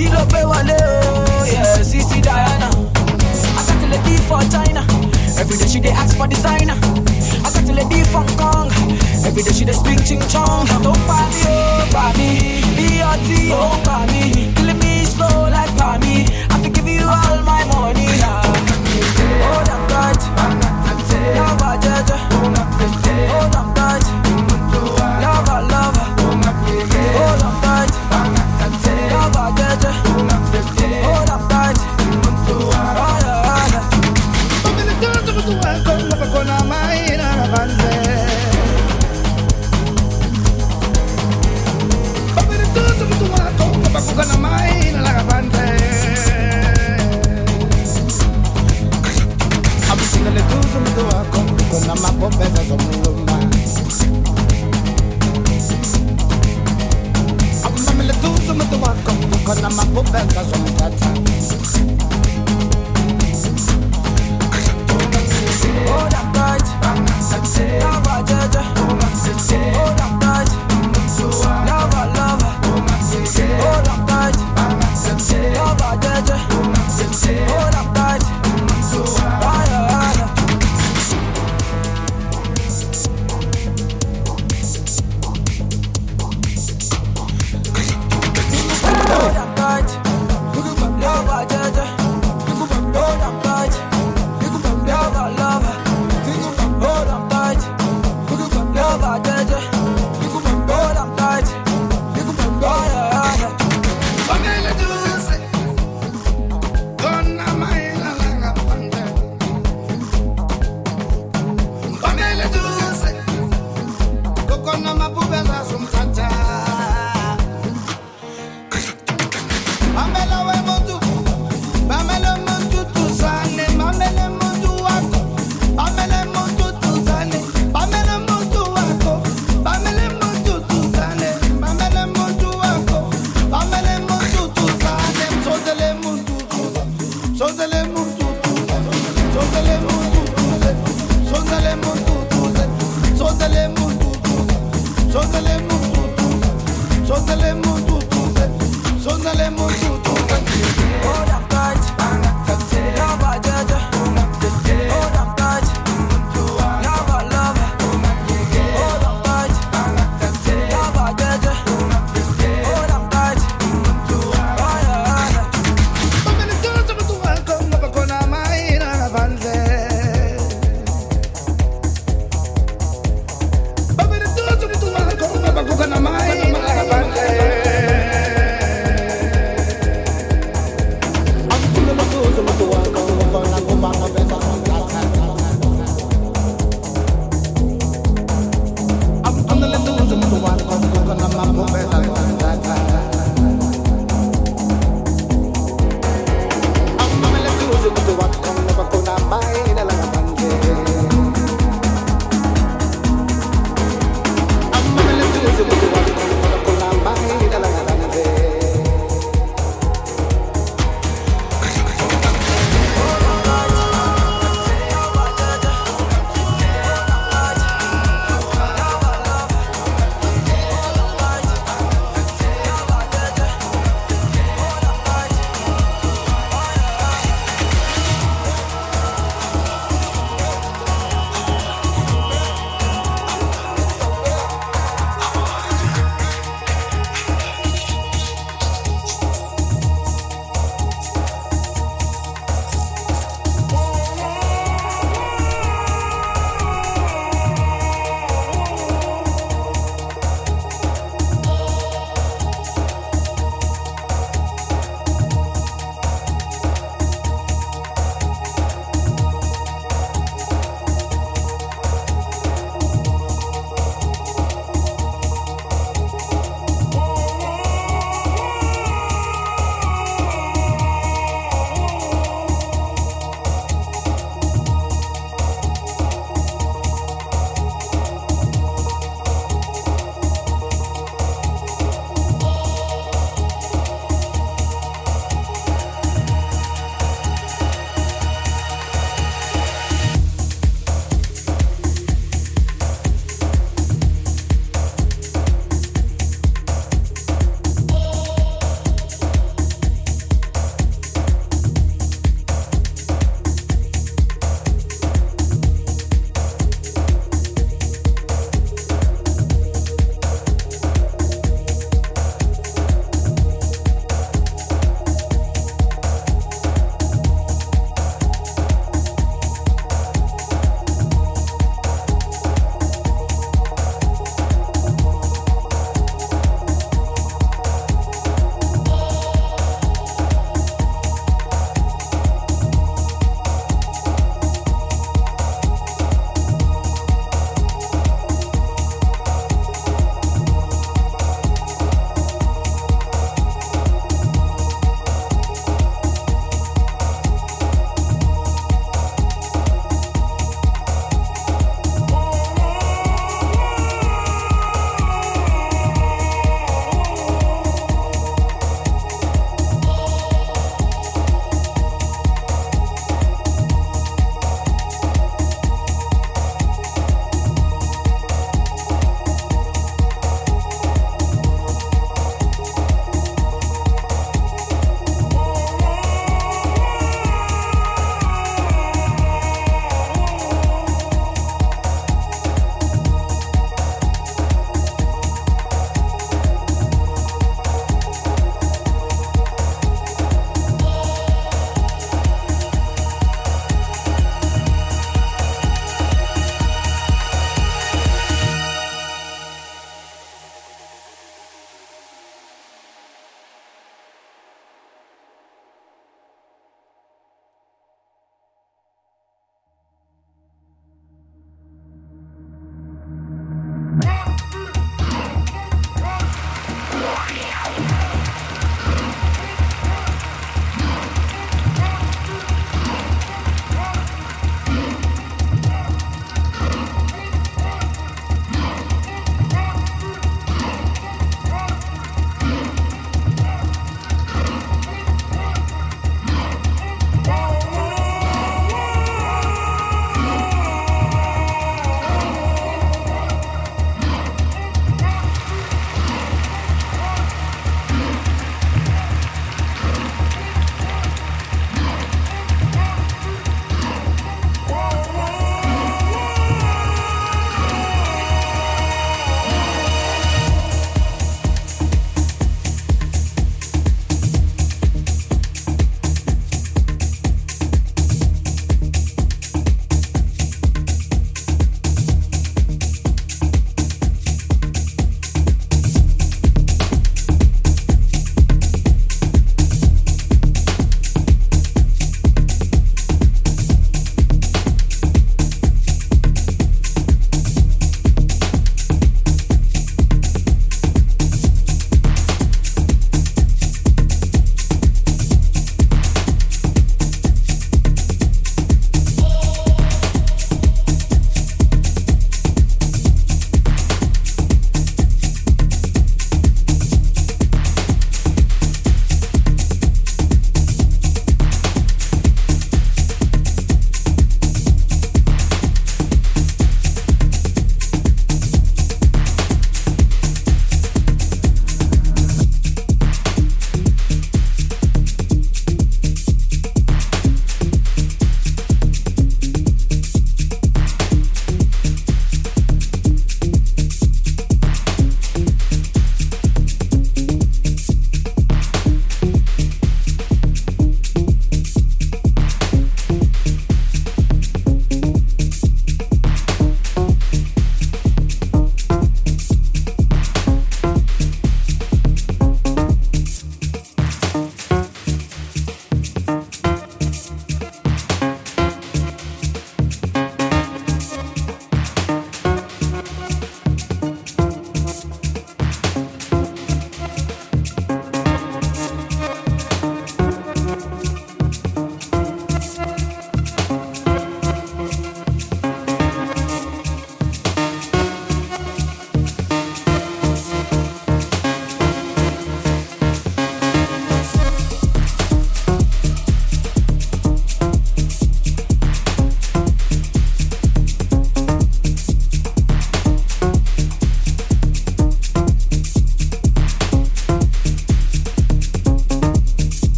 I got gbé wọlé o yeah sisi diana for china everyday she dey ask for designer. I got akátìlẹ bí for kong everyday she dey speak ching chong. Tó pa mí ó pa mí bí ọtí ó kill me slow like pa mí i fit give you all my money. Hold on tight, now I judge. Hold on gonna mine like a bandit. I'm singing the tunes from the welcome, because I'm a pop better than Lumba. I'm singing the tunes from the welcome, because I'm a pop better than Tata. Oh, that night, I'm not sexy. Oh, that night, Sonale mutu tuta, sonale mutu tuta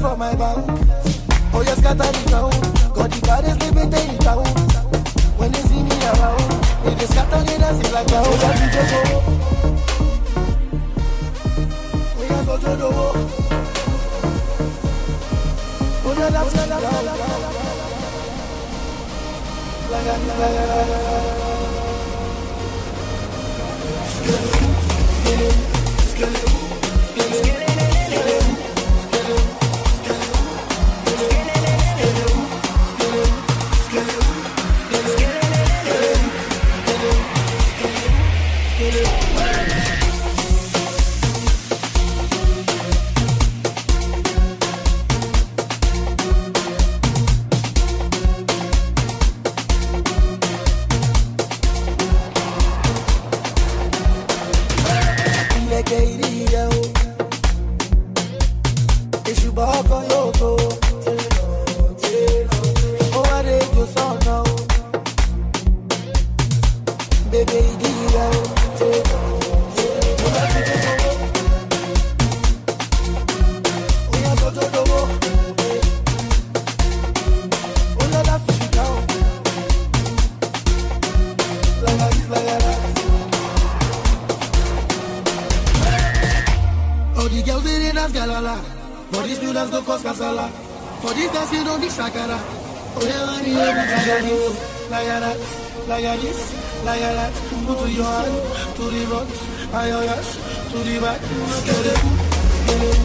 from my bank. sakara. Oyalani yebi tagari. Layarat, layaris, layarat. Kumbutu yohan, turi rot, ayoyash, turi bak. Gelebu, gelebu.